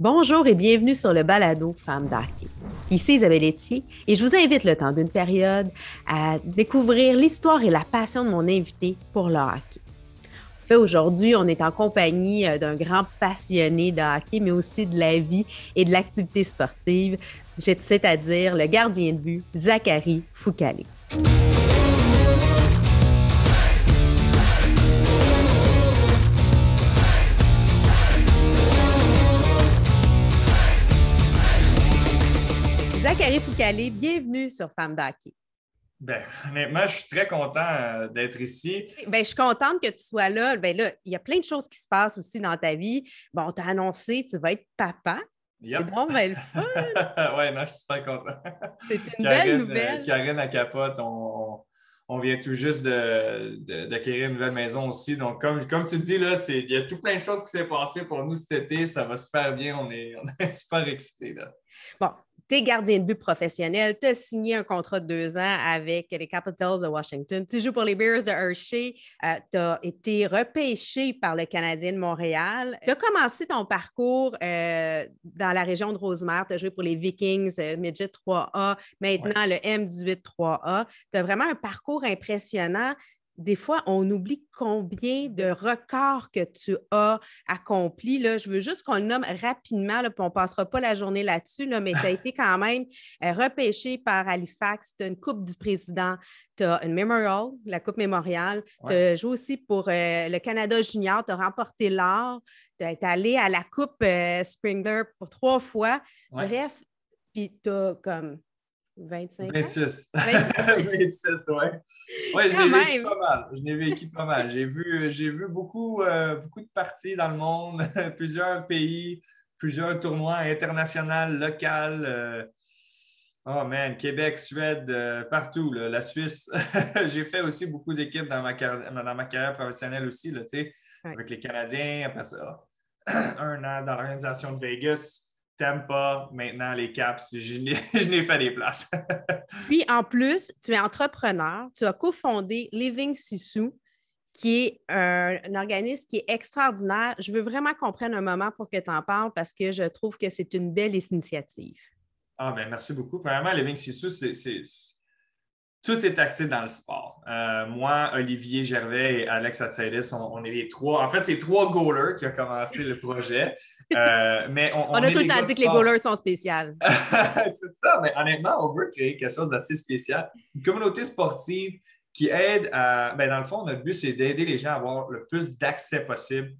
Bonjour et bienvenue sur le balado Femmes d'hockey. Ici Isabelle Etier et je vous invite le temps d'une période à découvrir l'histoire et la passion de mon invité pour le hockey. En fait, aujourd'hui, on est en compagnie euh, d'un grand passionné de hockey, mais aussi de la vie et de l'activité sportive, c'est-à-dire le gardien de but, Zachary Foucalé. Foucalé, bienvenue sur Femme d'Hockey. Ben, honnêtement, je suis très content euh, d'être ici. Ben, je suis contente que tu sois là. Ben là, il y a plein de choses qui se passent aussi dans ta vie. Bon, on t'a annoncé, tu vas être papa. C'est bon, ben le fun. oui, non, je suis super content. C'est une belle euh, nouvelle. Karine à Capote, on, on, vient tout juste d'acquérir une nouvelle maison aussi. Donc, comme, comme tu dis, là, il y a tout plein de choses qui s'est passé pour nous cet été. Ça va super bien. On est, on est super excités. Bon, tu es gardien de but professionnel, tu as signé un contrat de deux ans avec les Capitals de Washington, tu joues pour les Bears de Hershey, euh, tu as été repêché par le Canadien de Montréal. Tu as commencé ton parcours euh, dans la région de Rosemère, tu as joué pour les Vikings, euh, Midget 3A, maintenant le M18 3A. Tu as vraiment un parcours impressionnant des fois, on oublie combien de records que tu as accomplis. Là. Je veux juste qu'on le nomme rapidement, là, puis on ne passera pas la journée là-dessus, là, mais tu as été quand même euh, repêché par Halifax. Tu as une Coupe du Président, tu as une Memorial, la Coupe Mémoriale. Tu as joué aussi pour euh, le Canada Junior, tu as remporté l'or. Tu es allé à la Coupe euh, Springler pour trois fois. Bref, puis tu as comme 25 26. 26, ouais. Ouais, je l'ai vécu pas mal. Je l'ai vécu pas mal. J'ai vu, j'ai vu beaucoup, euh, beaucoup de parties dans le monde, plusieurs pays, plusieurs tournois internationaux, locaux. Euh, oh man, Québec, Suède, euh, partout, la Suisse. j'ai fait aussi beaucoup d'équipes dans ma, dans ma carrière professionnelle aussi, là, avec les Canadiens, après ça, un an dans l'organisation de Vegas t'aimes pas maintenant les caps, je n'ai fait des places. Puis en plus, tu es entrepreneur, tu as cofondé Living Sissou, qui est un, organisme qui est extraordinaire. Je veux vraiment qu'on prenne un moment pour que tu en parles parce que je trouve que c'est une belle initiative. Ah, ben merci beaucoup. Premièrement, Living Sissou, c'est tout est axé dans le sport. Euh, moi, Olivier Gervais et Alex Atsaidis, on, est les trois. En fait, c'est trois goalers qui ont commencé le projet. Euh, mais on, a tout le temps dit que les goalers sont spéciales. c'est ça, mais honnêtement, on veut créer quelque chose d'assez spécial. Une communauté sportive qui aide à. Ben, dans le fond, notre but, c'est d'aider les gens à avoir le plus d'accès possible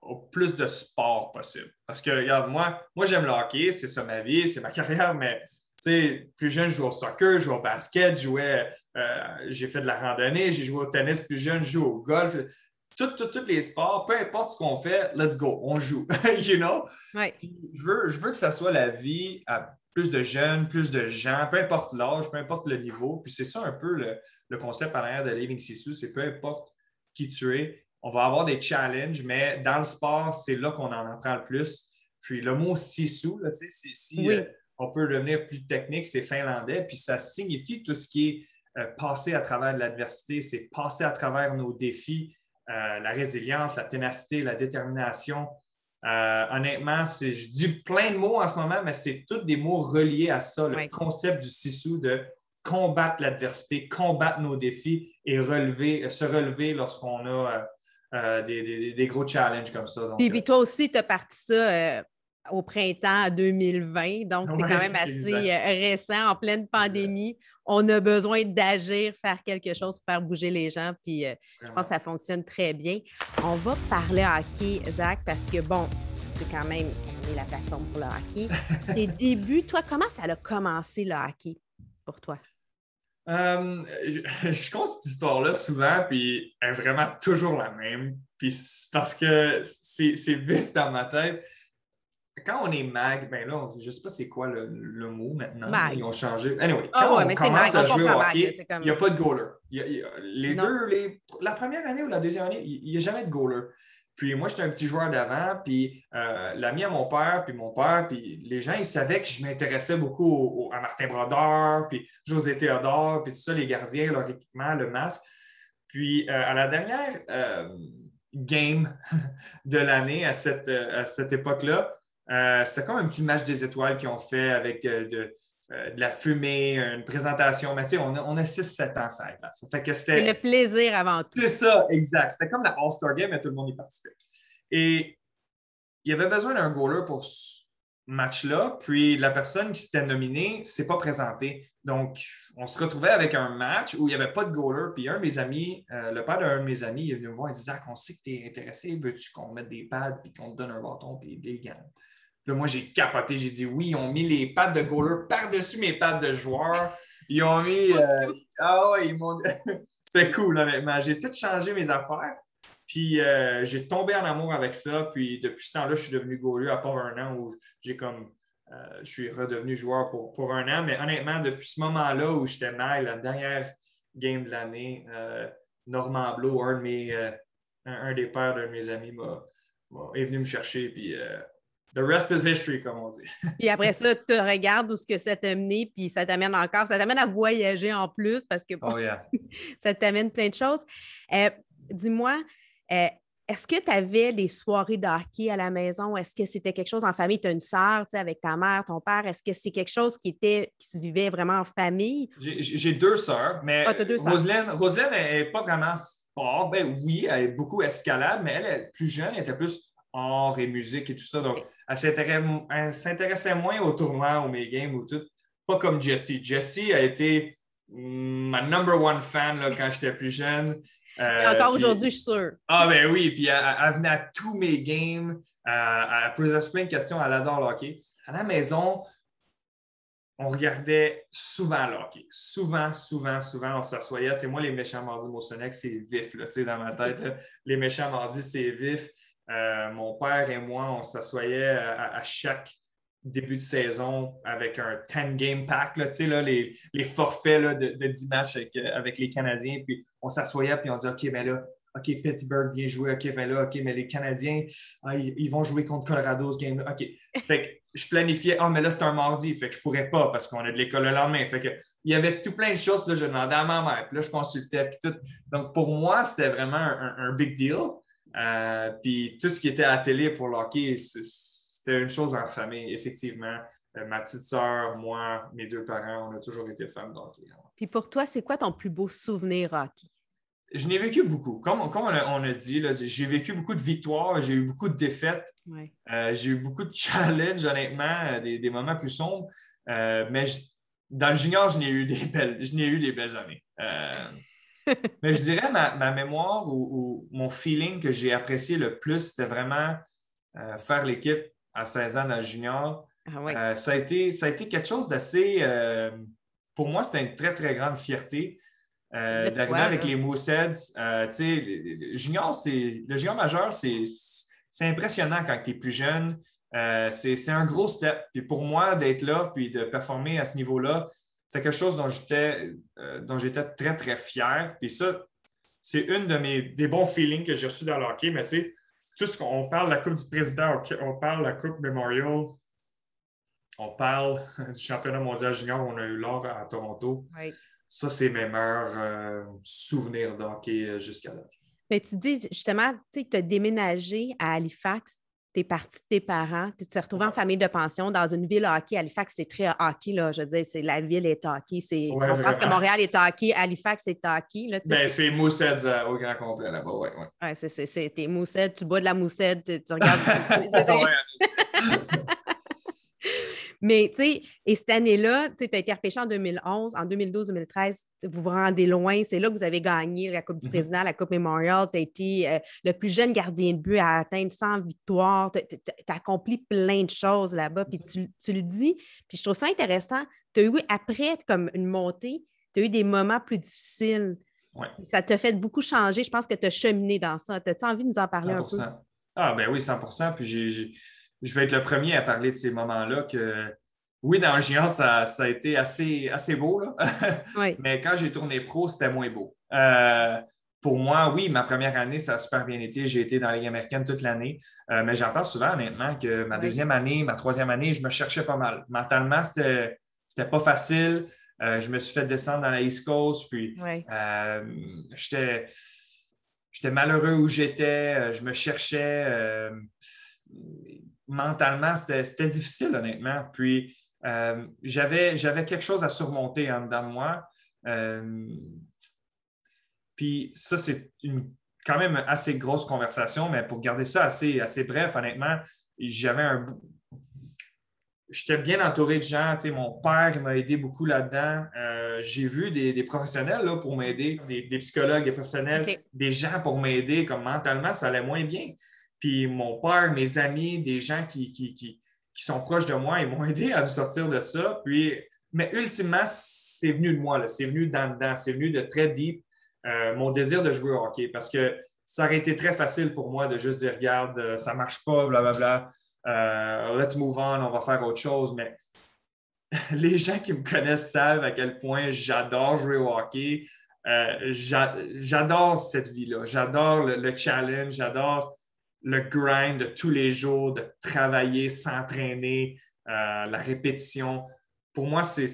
au plus de sport possible. Parce que, regarde, moi, moi j'aime le hockey, c'est ça ma vie, c'est ma carrière, mais plus jeune, je jouais au soccer, je jouais au basket, euh, j'ai fait de la randonnée, j'ai joué au tennis plus jeune, je joue au golf. Tous les sports, peu importe ce qu'on fait, let's go, on joue. you know? Je, veux, je veux que ça soit la vie à plus de jeunes, plus de gens, peu importe l'âge, peu importe le niveau. Puis c'est ça un peu le, concept en arrière de Living Sissou, c'est peu importe qui tu es, on va avoir des challenges, mais dans le sport, c'est là qu'on en apprend le plus. Puis le mot Sissou, c'est si, euh, on peut devenir plus technique, c'est finlandais, puis ça signifie tout ce qui est euh, passer à travers l'adversité, c'est passer à travers nos défis, la résilience, la ténacité, la détermination. Euh, honnêtement, je dis plein de mots en ce moment, mais c'est tous des mots reliés à ça, le concept du Sissou de combattre l'adversité, combattre nos défis et relever, se relever lorsqu'on a des, gros challenges comme ça. puis, toi aussi, tu as parti ça au printemps 2020. Donc, c'est quand même assez euh, récent, en pleine pandémie. On a besoin d'agir, faire quelque chose, faire bouger les gens. Puis, euh, je pense que ça fonctionne très bien. On va parler hockey, Zach, parce que, bon, c'est quand même la plateforme pour le hockey. Tes débuts, toi, comment ça a commencé le hockey pour toi? Euh, je, compte cette histoire-là souvent, puis elle est vraiment toujours la même. Puis parce que c'est vif dans ma tête quand on est mag, ben là, je ne sais pas c'est quoi le, mot maintenant. Ils ont changé. Anyway, ah on commence à jouer au hockey, il n'y a pas de goaler. les deux, la première année ou la deuxième année, il n'y a jamais de goaler. Puis moi, j'étais un petit joueur d'avant, puis euh, l'ami à mon père, puis mon père, puis les gens, ils savaient que je m'intéressais beaucoup à Martin Brodeur, puis José Théodore, puis tout ça, les gardiens, leur équipement, le masque. Puis euh, à la dernière euh, game de l'année, à cette, à cette époque-là, Euh, c'était comme un petit match des étoiles qu'ils ont fait avec euh, de, la fumée, une présentation. Mais tu sais, on a, on a 6-7 ans, ça Ça fait que c'était. le plaisir avant tout. C'est ça, exact. C'était comme la All-Star Game, mais tout le monde y participait. Et il y avait besoin d'un goaler pour match-là, puis la personne qui s'était nominée ne s'est pas présentée. Donc, on se retrouvait avec un match où il n'y avait pas de goaler, puis un de mes amis, euh, le père d'un de mes amis, il est venu me voir et dit Zach, on sait que tu es intéressé, veux-tu qu'on mette des pads, puis qu'on te donne un bâton, puis des gants Puis moi, j'ai capoté, j'ai dit oui, ils ont mis les pads de goaler par-dessus mes pads de joueur. Ils ont mis. Euh, ah ouais, ils m'ont. C'était cool, honnêtement. J'ai tout changé mes affaires. Puis euh, j'ai tombé en amour avec ça. Puis depuis ce temps-là, je suis devenu goaler à part un an où j'ai comme. Euh, je suis redevenu joueur pour, pour, un an. Mais honnêtement, depuis ce moment-là où j'étais mal, la dernière game de l'année, Normand Blo, un, un, des pères de mes amis, est venu me chercher. Puis the rest is history, comme on dit. puis après ça, tu regardes où ce que ça t'a mené, puis ça t'amène encore, ça t'amène à voyager en plus parce que oh, ça t'amène plein de choses. Dis-moi, euh, est-ce que tu avais des soirées de hockey à la maison? Est-ce que c'était quelque chose en famille? Tu as une sœur avec ta mère, ton père? Est-ce que c'est quelque chose qui, était, qui se vivait vraiment en famille? J'ai deux sœurs, mais ah, Roselyne n'est pas vraiment sport. Ben, oui, elle est beaucoup escalade, mais elle est plus jeune, elle était plus art et musique et tout ça. Donc, elle s'intéressait moins aux tournois, aux mes games ou tout. Pas comme Jessie. Jessie a été mm, ma number one fan là, quand j'étais plus jeune. Euh, encore aujourd'hui, je suis sûr. Ah, ben oui, puis elle, venait à tous mes games, elle, posait plein de questions, elle adore le hockey. À la maison, on regardait souvent le hockey. Souvent, souvent, souvent, on s'assoyait. Tu sais, moi, les méchants mardis Motionnex, c'est vif, là, tu sais, dans ma tête. Les méchants mardis, c'est vif. Euh, mon père et moi, on s'assoyait à, chaque début de saison avec un 10-game pack, là, là, les, les forfaits là, de, de, 10 matchs avec, euh, avec, les Canadiens. Puis on s'assoyait puis on dit OK, ben là, OK, Pittsburgh vient jouer, OK, ben là, OK, mais les Canadiens, ah, ils, vont jouer contre Colorado ce game-là. OK. Fait que je planifiais, ah, mais là, c'est un mardi, fait que je pourrais pas parce qu'on a de l'école le lendemain. Fait que il y avait tout plein de choses, là, je demandais à ma mère, puis là, je consultais, puis tout. Donc, pour moi, c'était vraiment un, big deal. Euh, puis tout ce qui était à la télé pour le hockey, c'était une chose en famille, effectivement. Euh, ma petite sœur, moi, mes deux parents, on a toujours été fans d'hockey. Hein. Puis pour toi, c'est quoi ton plus beau souvenir hockey? Je n'ai vécu beaucoup. Comme, on, a, dit, j'ai vécu beaucoup de victoires, j'ai eu beaucoup de défaites. Euh, j'ai eu beaucoup de challenges, honnêtement, des, moments plus sombres. Mais dans le junior, je n'ai eu des belles, je n'ai eu des belles années. mais je dirais ma, mémoire ou, mon feeling que j'ai apprécié le plus, c'était vraiment faire l'équipe à 16 ans dans le junior. Ah euh, ça, a été, ça a été quelque chose d'assez. Euh, pour moi, c'était une très, très grande fierté euh, d'arriver avec les Mooseheads. le junior, le junior majeur, c'est impressionnant quand tu es plus jeune. c'est un gros step. Puis pour moi, d'être là puis de performer à ce niveau-là, c'est quelque chose dont j'étais dont j'étais très, très fier. Puis ça, c'est une de mes des bons feelings que j'ai reçus dans le hockey. Mais tu sais, tout ce qu'on parle de la Coupe du Président, on parle de la Coupe Memorial, on parle du championnat mondial junior, on a eu l'or à Toronto. Ça, c'est mes meilleurs euh, souvenirs d'hockey euh, jusqu'à là. Mais tu dis justement, tu as déménagé à Halifax, tu es parti de tes parents, tu t'es retrouvé en famille de pension dans une ville hockey. Halifax, c'est très hockey, là. Je veux dire, c'est la ville est hockey. C'est, on pense que Montréal est hockey, Halifax est hockey. Là, ben, c'est Moussed euh, au grand complet là-bas, oui. Ouais. ouais c'est, c'est, t'es Moussed, tu bois de la Moussed, tu, tu regardes. Mais, tu sais, et cette année-là, tu as été repêché en 2011, en 2012-2013, vous vous rendez loin. C'est là que vous avez gagné la Coupe du mm-hmm. Président, la Coupe Memorial. Tu as été euh, le plus jeune gardien de but à atteindre 100 victoires. Tu as, accompli plein de choses là-bas. Puis mm-hmm. tu, le dis. Puis je trouve ça intéressant. Tu as eu, après, comme une montée, tu as eu des moments plus difficiles. Ça t'a fait beaucoup changer. Je pense que tu as cheminé dans ça. As-tu envie de nous en parler un peu? Ah, ben oui, 100% Puis j'ai je vais être le premier à parler de ces moments-là que oui, dans le géant, ça, a été assez, assez beau, mais quand j'ai tourné pro, c'était moins beau. Euh, pour moi, oui, ma première année, ça a super bien été. J'ai été dans la Ligue américaine toute l'année. Euh, mais j'en parle souvent, honnêtement, que ma deuxième année, ma troisième année, je me cherchais pas mal. Mentalement, c'était, c'était pas facile. Euh, je me suis fait descendre dans la East Coast, puis j'étais, j'étais malheureux où j'étais. je me cherchais mentalement, c'était difficile, honnêtement. Puis, euh, j'avais quelque chose à surmonter en dedans de moi. Euh, puis, ça, c'est une quand même assez grosse conversation, mais pour garder ça assez, assez bref, honnêtement, j'avais un. J'étais bien entouré de gens. mon père m'a aidé beaucoup là-dedans. Euh, j'ai vu des, professionnels là, pour m'aider, des, psychologues, des professionnels, des gens pour m'aider, comme mentalement, ça allait moins bien. Puis mon père, mes amis, des gens qui, qui, sont proches de moi, ils m'ont aidé à me sortir de ça. Puis, mais ultimement, c'est venu de moi, c'est venu d'en dedans, c'est venu de très deep. Euh, mon désir de jouer au hockey parce que ça aurait été très facile pour moi de juste dire regarde, euh, ça marche pas, blablabla, euh, let's move on, on va faire autre chose. Mais les gens qui me connaissent savent à quel point j'adore jouer au hockey. j'adore cette vie-là. J'adore le, challenge, j'adore le grind de tous les jours, de travailler, s'entraîner, la répétition. Pour moi, c'est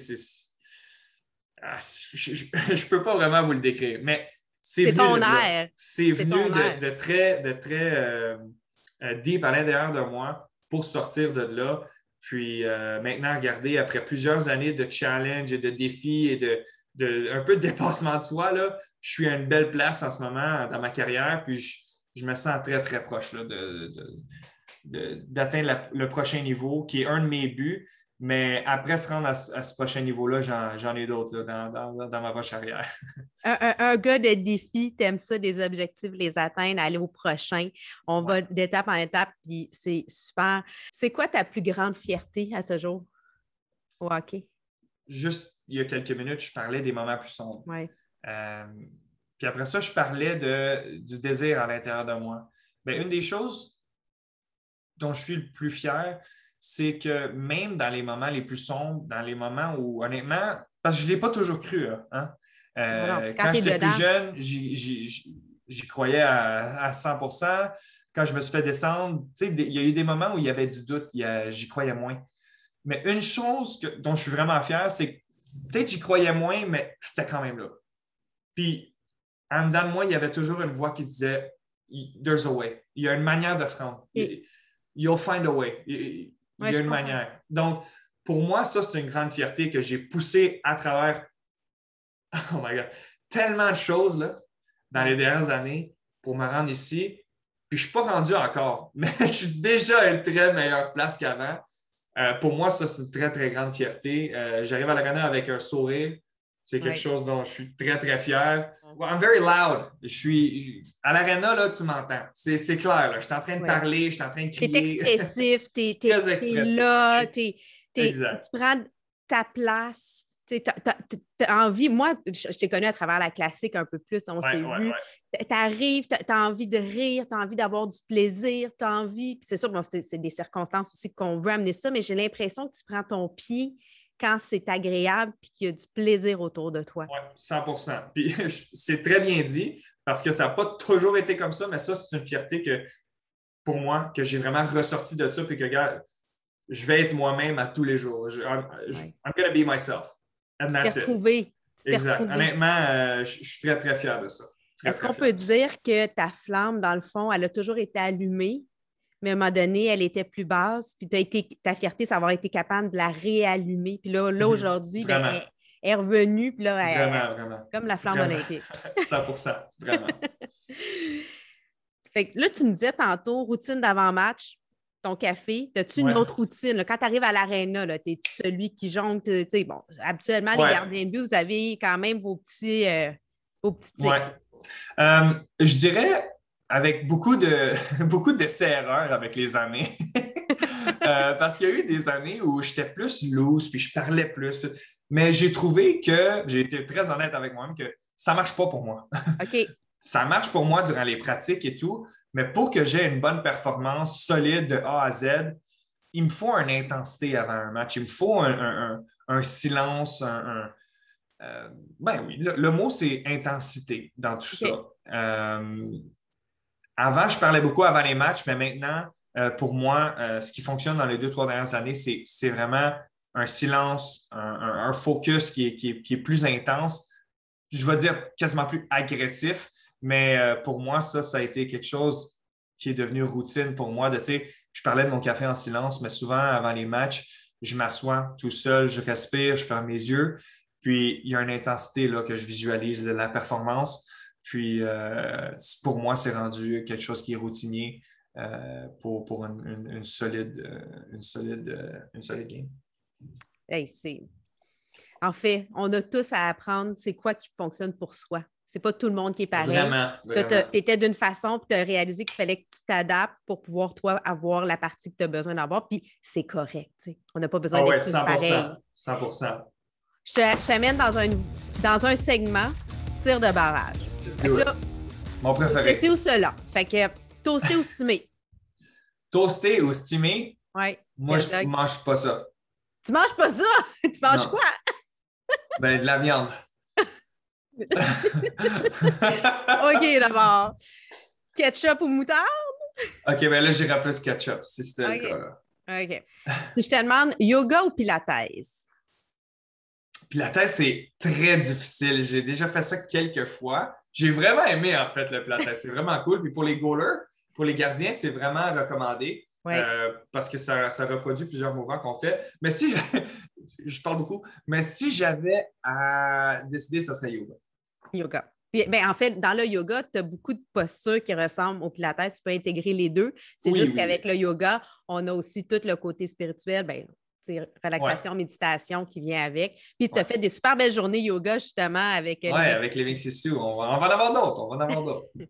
ah, je ne peux pas vraiment vous le décrire, mais c'est ton air. C'est venu de, très, de très euh, euh, deep à l'intérieur de moi pour sortir de là. Puis euh, maintenant, regardez, après plusieurs années de challenge et de défis et de, de un peu de dépassement de soi, là, je suis à une belle place en ce moment dans ma carrière. Puis je, me sens très, très proche d'atteindre le prochain niveau, qui est un de mes buts. Mais après se rendre à, ce prochain niveau-là, j'en ai d'autres dans, ma poche arrière. un, gars de défi, t'aimes ça, des objectifs, les atteindre, aller au prochain. On va d'étape en étape, puis c'est super. C'est quoi ta plus grande fierté à ce jour au hockey? Juste il y a quelques minutes, je parlais des moments plus sombres. Euh, puis après ça, je parlais de, du désir à l'intérieur de moi. Bien, une des choses dont je suis le plus fier, c'est que même dans les moments les plus sombres, dans les moments où, honnêtement, parce que je ne l'ai pas toujours cru, hein, euh, quand, j'étais plus jeune, j'y croyais à, 100% Quand je me suis fait descendre, il y a eu des moments où il y avait du doute, j'y croyais moins. Mais une chose dont je suis vraiment fier, c'est que peut-être j'y croyais moins, mais c'était quand même là. Puis, en dedans de moi, il y avait toujours une voix qui disait There's a way. Il y a une manière de se rendre. You'll find a way il y a une manière. Donc, pour moi, ça, c'est une grande fierté que j'ai poussé à travers oh my God, tellement de choses là, dans les dernières années pour me rendre ici. Puis je ne suis pas rendu encore, mais je suis déjà à une très meilleure place qu'avant. Euh, pour moi, ça, c'est une très, très grande fierté. Euh, j'arrive à l'arena avec un sourire. C'est quelque chose dont je suis très, très fier. I'm very loud. Je suis à l'arena, là, tu m'entends. C'est, clair. Là. Je suis en train de parler, je suis en train de crier. Tu es expressif, tu es, là, tu prends ta place. Tu as envie, moi, je, t'ai connu à travers la classique un peu plus, on s'est vu. Tu arrives, tu as envie de rire, tu as envie d'avoir du plaisir, tu as envie. Puis c'est sûr, bon, c'est des circonstances aussi qu'on veut amener ça, mais j'ai l'impression que tu prends ton pied quand c'est agréable et qu'il y a du plaisir autour de toi. Oui, 100% Puis c'est très bien dit parce que ça n'a pas toujours été comme ça, mais ça, c'est une fierté que pour moi, que j'ai vraiment ressorti de ça puis que, gars, je vais être moi-même à tous les jours. Je, I'm, going to be myself. And that's it. Exact. Honnêtement, euh, je, suis très, très fier de ça. Est-ce qu'on peut dire que ta flamme, dans le fond, elle a toujours été allumée? Mais à un moment donné, elle était plus basse, puis as été, ta fierté, c'est d'avoir été capable de la réallumer. Puis là, là mhm. aujourd'hui, ben, elle, est revenue, puis là, vraiment, vraiment. comme la flamme olympique. 100 vraiment. fait que là, tu me disais tantôt, routine d'avant-match, ton café. As-tu une autre routine? Quand tu arrives à l'aréna, es tu celui qui jongle? Bon, habituellement, les gardiens de but, vous avez quand même vos petits, euh, vos petits tics. Euh, je dirais avec beaucoup de beaucoup d'essais-erreurs avec les années. Euh, parce qu'il y a eu des années où j'étais plus loose, puis je parlais plus. Mais j'ai trouvé que, j'ai été très honnête avec moi-même, que ça ne marche pas pour moi. OK. ça marche pour moi durant les pratiques et tout, mais pour que j'ai une bonne performance solide de A à Z, il me faut une intensité avant un match. Il me faut un, silence, un. Euh, ben oui, le, mot c'est intensité dans tout ça. Euh, avant, je parlais beaucoup avant les matchs, mais maintenant, euh, pour moi, euh, ce qui fonctionne dans les deux, trois dernières années, c'est vraiment un silence, un, focus qui est, plus intense. Je vais dire quasiment plus agressif, mais euh, pour moi, ça, ça a été quelque chose qui est devenu routine pour moi. De, je parlais de mon café en silence, mais souvent, avant les matchs, je m'assois tout seul, je respire, je ferme mes yeux. Puis, il y a une intensité là, que je visualise de la performance. Puis, euh, pour moi, c'est rendu quelque chose qui est routinier euh, pour, pour une, solide, une, solide, une solide game. Hey, c'est en fait, on a tous à apprendre c'est quoi qui fonctionne pour soi. C'est pas tout le monde qui est pareil. Vraiment. Tu étais d'une façon, puis tu as réalisé qu'il fallait que tu t'adaptes pour pouvoir, toi, avoir la partie que tu as besoin d'avoir, puis c'est correct. On n'a pas besoin ah d'être 100 pareil. 100 Je t'amène dans un, dans un segment tir de barrage. Mon préféré. C'est ou cela? Fait que toasté ou stimé? Toasté ou stimé? Oui. Moi, je ne mange pas ça. Tu manges pas ça? tu manges quoi? Ben, de la viande. OK, d'abord. Ketchup ou moutarde? OK, ben là, j'irai plus ketchup, si c'était le cas. OK. je te demande, yoga ou pilates? Pilates, c'est très difficile. J'ai déjà fait ça quelques fois. J'ai vraiment aimé, en fait, le pilates. C'est vraiment cool. Puis pour les goalers, pour les gardiens, c'est vraiment recommandé. Euh, parce que ça, reproduit plusieurs mouvements qu'on fait. Mais si je parle beaucoup, mais si j'avais à décider, ce serait yoga. Yoga. ben, en fait, dans le yoga, tu as beaucoup de postures qui ressemblent au pilates. Tu peux intégrer les deux. C'est juste qu'avec le yoga, on a aussi tout le côté spirituel, ben, relaxation, méditation qui vient avec. Puis tu as fait des super belles journées yoga justement avec. Euh, oui, avec les Sissou. On va, on va en avoir d'autres. On va en avoir d'autres.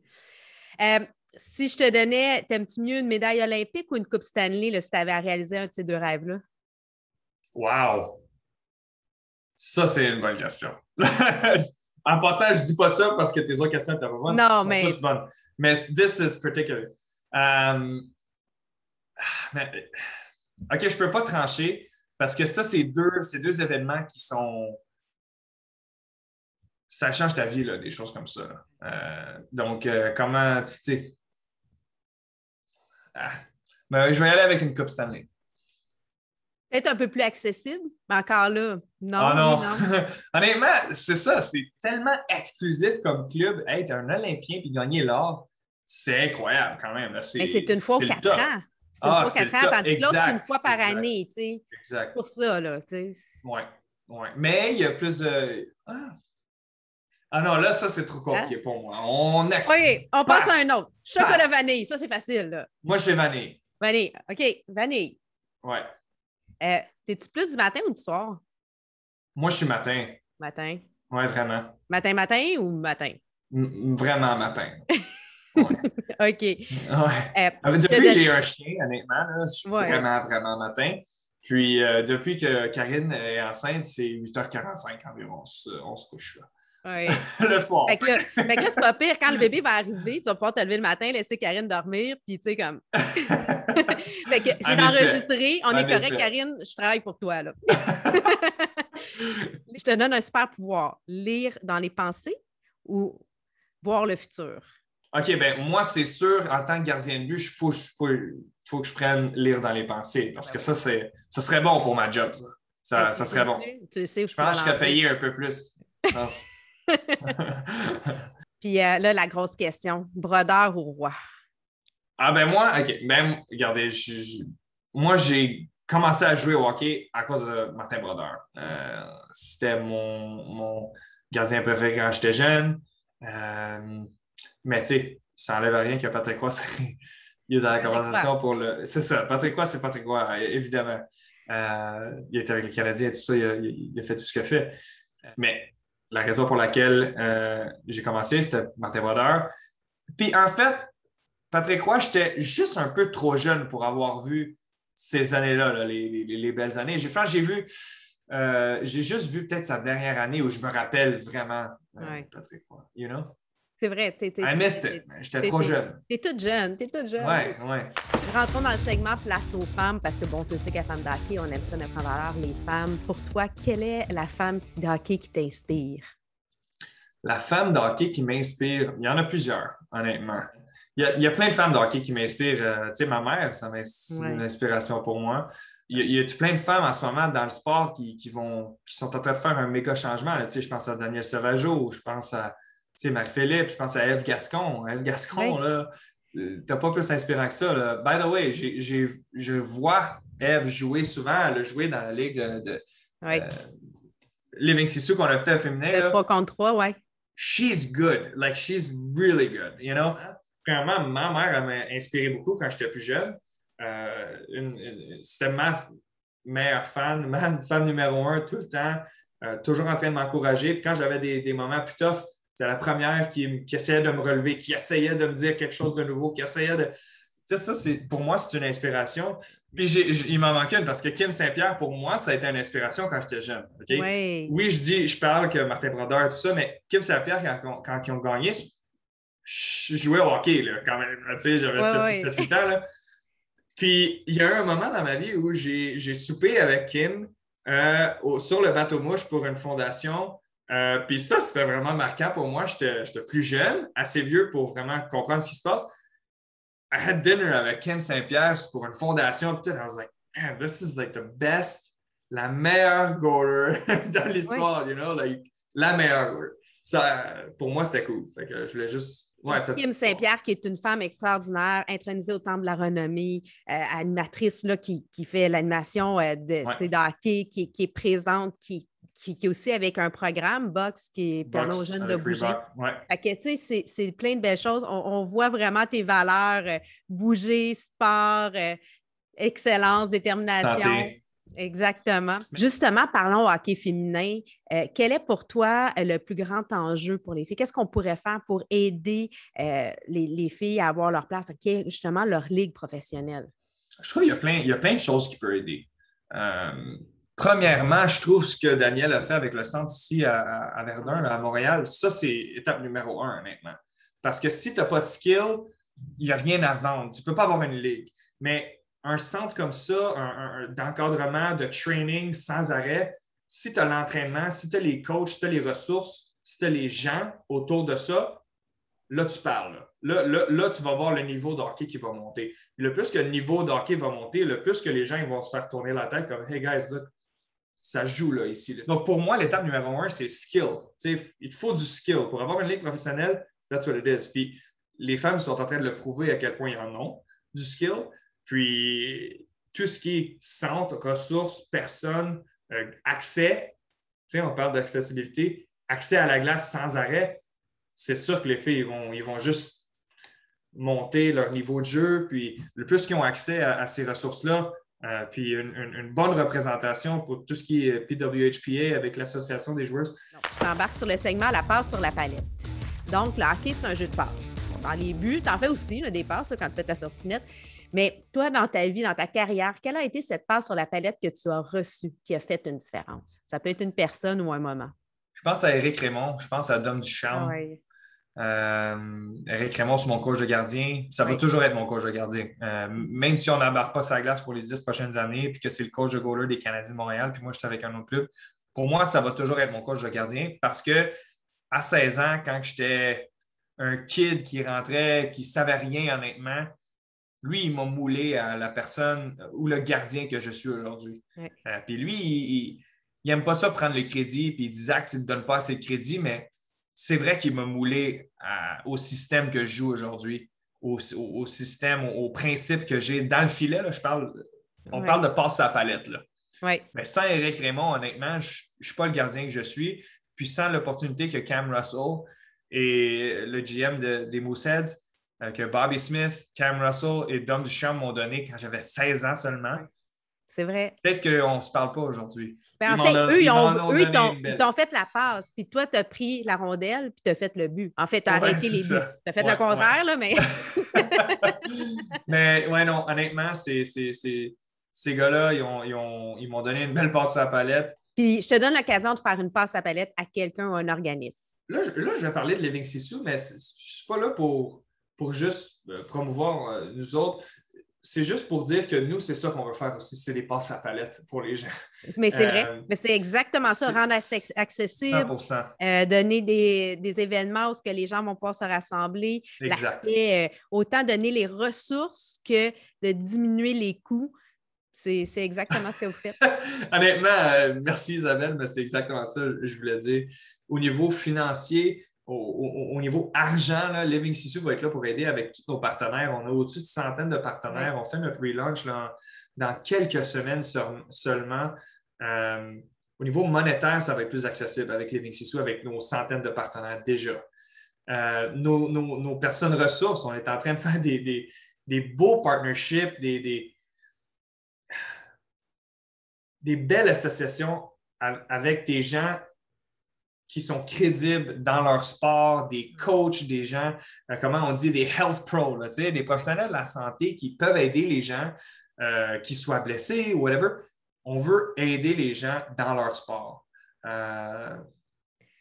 Euh, si je te donnais, t'aimes-tu mieux une médaille olympique ou une Coupe Stanley là, si tu avais à réaliser un de ces deux rêves-là? Wow! Ça, c'est une bonne question. en passant, je ne dis pas ça parce que tes autres questions étaient pas bonnes. Non, mais. Toutes bonnes. Mais this is particular. Um, OK, je ne peux pas trancher parce que ça, c'est deux, deux événements qui sont. Ça change ta vie, là, des choses comme ça. Euh, donc, euh, comment. Tu sais, ah. Ben, je vais y aller avec une Coupe Stanley. Peut-être un peu plus accessible, mais encore là, non. Ah non. Honnêtement, c'est ça, c'est tellement exclusif comme club. Être un Olympien puis gagner l'or, c'est incroyable quand même. C'est une fois quatre ans. C'est ah, fois quatre ans, tandis que l'autre, c'est une fois par année. Tu C'est pour ça, là. Oui, ouais. Mais il y a plus de. Ah. Ah non, là, ça, c'est trop compliqué hein? pour moi. On OK, on passe à un autre. Chocolat vanille, ça, c'est facile. Là. Moi, c'est vanille. Vanille. OK, vanille. Ouais. Euh, T'es-tu plus du matin ou du soir? Moi, je suis matin. Matin. Ouais, vraiment. Matin, matin ou matin? vraiment matin. OK. Ouais. Euh, ah, depuis que j'ai un chien, honnêtement, je suis vraiment, vraiment matin. Puis euh, depuis que Karine est enceinte, c'est 8h45 environ, on se couche là. Oui. le soir. Fait que là, c'est pas pire. Quand le bébé va arriver, tu vas pouvoir te lever le matin, laisser Karine dormir, puis tu sais, comme. fait que c'est enregistré. On est correct, Karine. Je travaille pour toi, là. je te donne un super pouvoir. Lire dans les pensées ou voir le futur? OK, ben moi, c'est sûr, en tant que gardien de but, il faut, faut, faut, que je prenne lire dans les pensées parce que ça, c'est, ça serait bon pour ma job. Ça, ça, serait bon. Tu sais, je pense que je serais payé un peu plus. Je pense. Puis euh, là, la grosse question, brodeur ou roi? Ah ben moi, OK, ben regardez, moi j'ai commencé à jouer au hockey à cause de Martin Brodeur. Euh, c'était mon, gardien préféré quand j'étais jeune. Euh, mais tu sais, ça n'enlève rien que Patrick Roy, il est dans la conversation pour le. C'est ça, Patrick Roy, c'est Patrick Roy, évidemment. il était avec les Canadiens et tout ça, il a, fait tout ce qu'il a fait. Mais la raison pour laquelle euh, j'ai commencé, c'était Martin Brodeur. Puis en fait, Patrick Roy, j'étais juste un peu trop jeune pour avoir vu ces années-là, les, belles années. J'ai, j'ai vu, euh, j'ai juste vu peut-être sa dernière année où je me rappelle vraiment euh, Patrick Roy, you know? C'est vrai. T'es, J'étais trop jeune. T'es toute jeune. T'es toute jeune. Oui, oui. Rentrons dans le segment Place aux femmes parce que, bon, tu sais qu'à Femme d'hockey, on aime ça mettre en valeur les femmes. Pour toi, quelle est la femme d'hockey qui t'inspire? La femme d'hockey qui m'inspire, il y en a plusieurs, honnêtement. Il y a, plein de femmes d'hockey qui m'inspirent. Euh, tu sais, ma mère, ça c'est une inspiration pour moi. Il y, a, plein de femmes en ce moment dans le sport qui, vont, qui sont en train de faire un méga changement. Tu sais, je pense à Daniel Sauvageau, je pense à sais, Marie-Philippe, je pense à Eve Gascon. Eve Gascon, là, t'as pas plus inspirant que ça. By the way, je vois Eve jouer souvent. Elle a joué dans la ligue de, oui. euh, Living Sisu qu'on a fait féminin. Le 3 contre 3, ouais. She's good. Like, she's really good. You know? Premièrement, ma mère, m'a inspiré beaucoup quand j'étais plus jeune. Euh, C'était ma meilleure fan, ma fan numéro un tout le temps. Euh, toujours en train de m'encourager. quand j'avais des, des, moments plus tough, c'est la première qui, qui, essayait de me relever, qui essayait de me dire quelque chose de nouveau, qui essayait de. Tu sais, ça, c'est, pour moi, c'est une inspiration. Puis il m'en manquait une parce que Kim Saint-Pierre, pour moi, ça a été une inspiration quand j'étais jeune. Oui. je dis, je parle que Martin Brodeur et tout ça, mais Kim Saint-Pierre, quand, ils ont gagné, je jouais au hockey là, quand même. Tu sais, j'avais 7-8 ans. Là. Puis il y a eu un moment dans ma vie où j'ai soupé avec Kim euh, sur le bateau mouche pour une fondation. Euh, puis ça, c'était vraiment marquant pour moi. J'étais plus jeune, assez vieux pour vraiment comprendre ce qui se passe. I had dinner avec Kim Saint-Pierre pour une fondation. Puis I was like, man, this is like the best, la meilleure goaler dans l'histoire, you know, like la meilleure goaler. Ça, pour moi, c'était cool. Fait que je voulais juste Kim Saint-Pierre, qui est une femme extraordinaire, intronisée au Temple de la Renommée, euh, animatrice là, qui, fait l'animation euh, de, hockey, qui, est présente, qui, qui, est aussi avec un programme Box qui permet aux jeunes de bouger. c'est plein de belles choses. On, voit vraiment tes valeurs euh, bouger, sport, excellence, détermination. Exactement. Justement, parlons hockey féminin. Euh, quel est pour toi euh, le plus grand enjeu pour les filles? Qu'est-ce qu'on pourrait faire pour aider euh, les, filles à avoir leur place, qui est justement leur ligue professionnelle? Je trouve qu'il y a plein, il y a plein de choses qui peuvent aider. Premièrement, je trouve ce que Daniel a fait avec le centre ici à, Verdun, à Montréal, ça, c'est étape numéro un, honnêtement. Parce que si tu n'as pas de skill, il n'y a rien à vendre. Tu ne peux pas avoir une ligue. Mais un centre comme ça, d'encadrement, de training sans arrêt, si tu as l'entraînement, si tu as les coachs, si tu as les ressources, si tu as les gens autour de ça, là, tu parles. Là. Là, tu vas voir le niveau de hockey qui va monter. Le plus que le niveau de hockey va monter, le plus que les gens vont se faire tourner la tête comme Hey guys, ça joue là, ici. Donc, pour moi, l'étape numéro un, c'est skill. il te faut du skill. Pour avoir une ligue professionnelle, that's what it is. Puis les femmes sont en train de le prouver à quel point ils en ont du skill. Puis tout ce qui est centre, ressources, personnes, euh, accès, on parle d'accessibilité, accès à la glace sans arrêt, c'est sûr que les filles vont, ils vont juste monter leur niveau de jeu. Puis le plus qu'ils ont accès à, ces ressources-là, euh, puis une, bonne représentation pour tout ce qui est PWHPA avec l'Association des joueurs. je t'embarque sur le segment La passe sur la palette. Donc, le hockey, c'est un jeu de passe. Dans les buts, tu en fais aussi des passes quand tu fais ta sortie nette. Mais toi, dans ta vie, dans ta carrière, quelle a été cette passe sur la palette que tu as reçue qui a fait une différence? Ça peut être une personne ou un moment. Je pense à Eric Raymond, je pense à Dom Duchamp. Ah Eric Raymond, c'est mon coach de gardien. Ça va toujours être mon coach de gardien. Euh, même si on n'embarque pas sa glace pour les dix prochaines années, puis que c'est le coach de goaler des Canadiens de Montréal, puis moi, je suis avec un autre club, pour moi, ça va toujours être mon coach de gardien parce que à 16 ans, quand j'étais un kid qui rentrait, qui ne savait rien honnêtement, lui, il m'a moulé à la personne ou le gardien que je suis aujourd'hui. Euh, puis lui, il, n'aime pas ça prendre le crédit, puis il dit Zach, tu ne te donnes pas assez de crédit, mais c'est vrai qu'il m'a moulé au système que je joue aujourd'hui, au, système, au, principe que j'ai dans le filet. je parle, on parle de passer à palette. Là. Mais sans Eric Raymond, honnêtement, je ne suis pas le gardien que je suis. Puis sans l'opportunité que Cam Russell et le GM des Mooseheads euh, que Bobby Smith, Cam Russell et Dom Duchamp m'ont donné quand j'avais 16 ans seulement. C'est vrai. Peut-être qu'on ne se parle pas aujourd'hui. Ben, en fait, eux, ils, t'ont fait la passe, puis toi, tu as pris la rondelle, puis tu as fait le but. En fait, tu as arrêté les buts. Tu as fait le contraire, là, mais. mais ouais, non, honnêtement, c'est, ces gars-là, ils, m'ont donné une belle passe à la palette. Puis je te donne l'occasion de faire une passe à la palette à quelqu'un ou un organisme. Là, je, là, je vais parler de Living Sissou, mais je ne suis pas là pour pour juste euh, promouvoir euh, nous autres. C'est juste pour dire que nous, c'est ça qu'on veut faire aussi, c'est des passes à palette pour les gens. Mais c'est vrai, euh, mais c'est exactement ça, rendre accessible, donner des, événements où que les gens vont pouvoir se rassembler, l'aspect, autant donner les ressources que de diminuer les coûts. C'est exactement ce que vous faites. Honnêtement, merci Isabelle, mais c'est exactement ça que je voulais dire. Au niveau financier, au, niveau argent, là, Living Sisu va être là pour aider avec tous nos partenaires. On a au-dessus de centaines de partenaires. On fait notre relaunch dans quelques semaines seulement. Euh, au niveau monétaire, ça va être plus accessible avec Living Sisu, avec nos centaines de partenaires déjà. Euh, nos, personnes ressources, on est en train de faire des, beaux partnerships, des, des, belles associations avec des gens qui sont crédibles dans leur sport, des coachs, des gens, euh, comment on dit, des health pros, des professionnels de la santé qui peuvent aider les gens euh, qui soient blessés ou whatever. On veut aider les gens dans leur sport. Euh,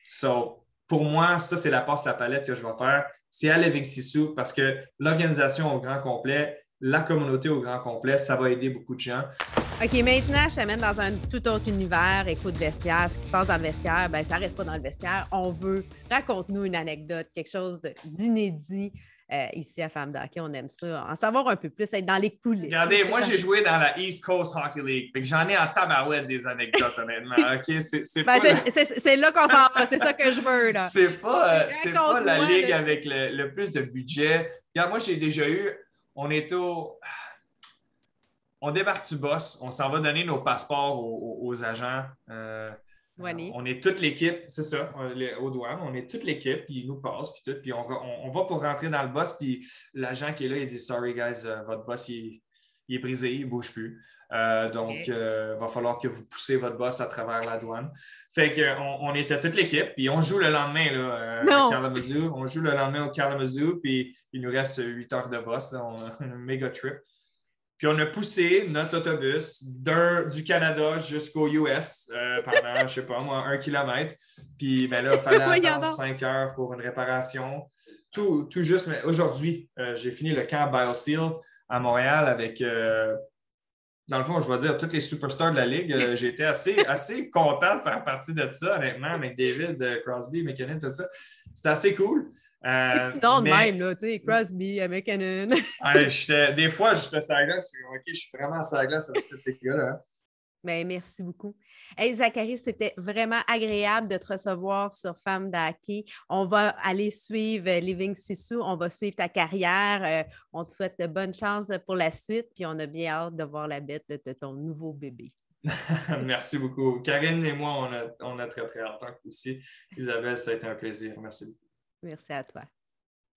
so, pour moi, ça, c'est la passe à palette que je vais faire. C'est aller avec Sissou parce que l'organisation au grand complet, la communauté au grand complet, ça va aider beaucoup de gens. OK, maintenant, je t'amène dans un tout autre univers, écoute vestiaire. Ce qui se passe dans le vestiaire, ben, ça reste pas dans le vestiaire. On veut, raconte-nous une anecdote, quelque chose d'inédit. Euh, ici à Femme d'Hockey, on aime ça, en savoir un peu plus, être dans les coulisses. Regardez, moi j'ai joué dans la East Coast Hockey League, j'en ai en tabarouette des anecdotes, honnêtement. OK, c'est ben, C'est là qu'on s'en va, c'est ça que je veux. là. C'est pas, euh, pas la ligue avec le, plus de budget. Regarde, moi j'ai déjà eu, on est au on débarque du boss, on s'en va donner nos passeports aux, agents. Euh, on est toute l'équipe, c'est ça, aux douanes, on est toute l'équipe, puis ils nous passent, puis tout, puis on, va pour rentrer dans le boss, puis l'agent qui est là, il dit Sorry, guys, euh, votre boss, il, est brisé, il ne bouge plus. Euh, donc, il va falloir que vous poussez votre boss à travers la douane. Fait qu'on on était toute l'équipe, puis on joue le lendemain là, à Kalamazoo. On joue le lendemain au Kalamazoo, puis il nous reste 8 heures de boss. on a un méga trip. Puis on a poussé notre autobus du Canada jusqu'au US euh, pendant, je ne sais pas moi, un kilomètre. Puis ben là, il fallait attendre cinq heures pour une réparation. Tout, tout juste, mais aujourd'hui, euh, j'ai fini le camp BioSteel à Montréal avec, euh, dans le fond, je vais dire, tous les superstars de la Ligue. j'ai été assez, assez content de faire partie de ça, honnêtement, avec David, Crosby, McKinnon, tout ça. C'était assez cool. Euh, sinon, même, là, tu sais, Crosby, McKinnon. des fois, je suis à glace, OK, je suis vraiment à glace avec tous ces gars-là. Bien, merci beaucoup. Hey, Zachary, c'était vraiment agréable de te recevoir sur Femme d'Hockey. On va aller suivre Living Sissou, on va suivre ta carrière. Euh, on te souhaite de bonnes chances pour la suite, puis on a bien hâte de voir la bête de, ton nouveau bébé. Merci beaucoup. Karine et moi, on a, on a très, très hâte aussi. Isabelle, ça a été un plaisir. Merci beaucoup. Merci à toi.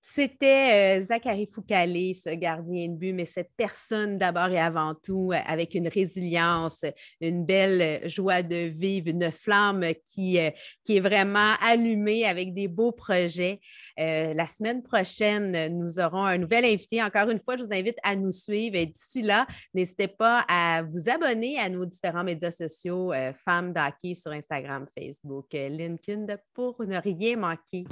C'était euh, Zachary Foucalé, ce gardien de but, mais cette personne d'abord et avant tout, euh, avec une résilience, une belle joie de vivre, une flamme qui, euh, qui est vraiment allumée avec des beaux projets. la semaine prochaine, nous aurons un nouvel invité. Encore une fois, je vous invite à nous suivre. Et d'ici là, n'hésitez pas à vous abonner à nos différents médias sociaux, Femmes d'Hockey sur Instagram, Facebook, LinkedIn, pour ne rien manquer.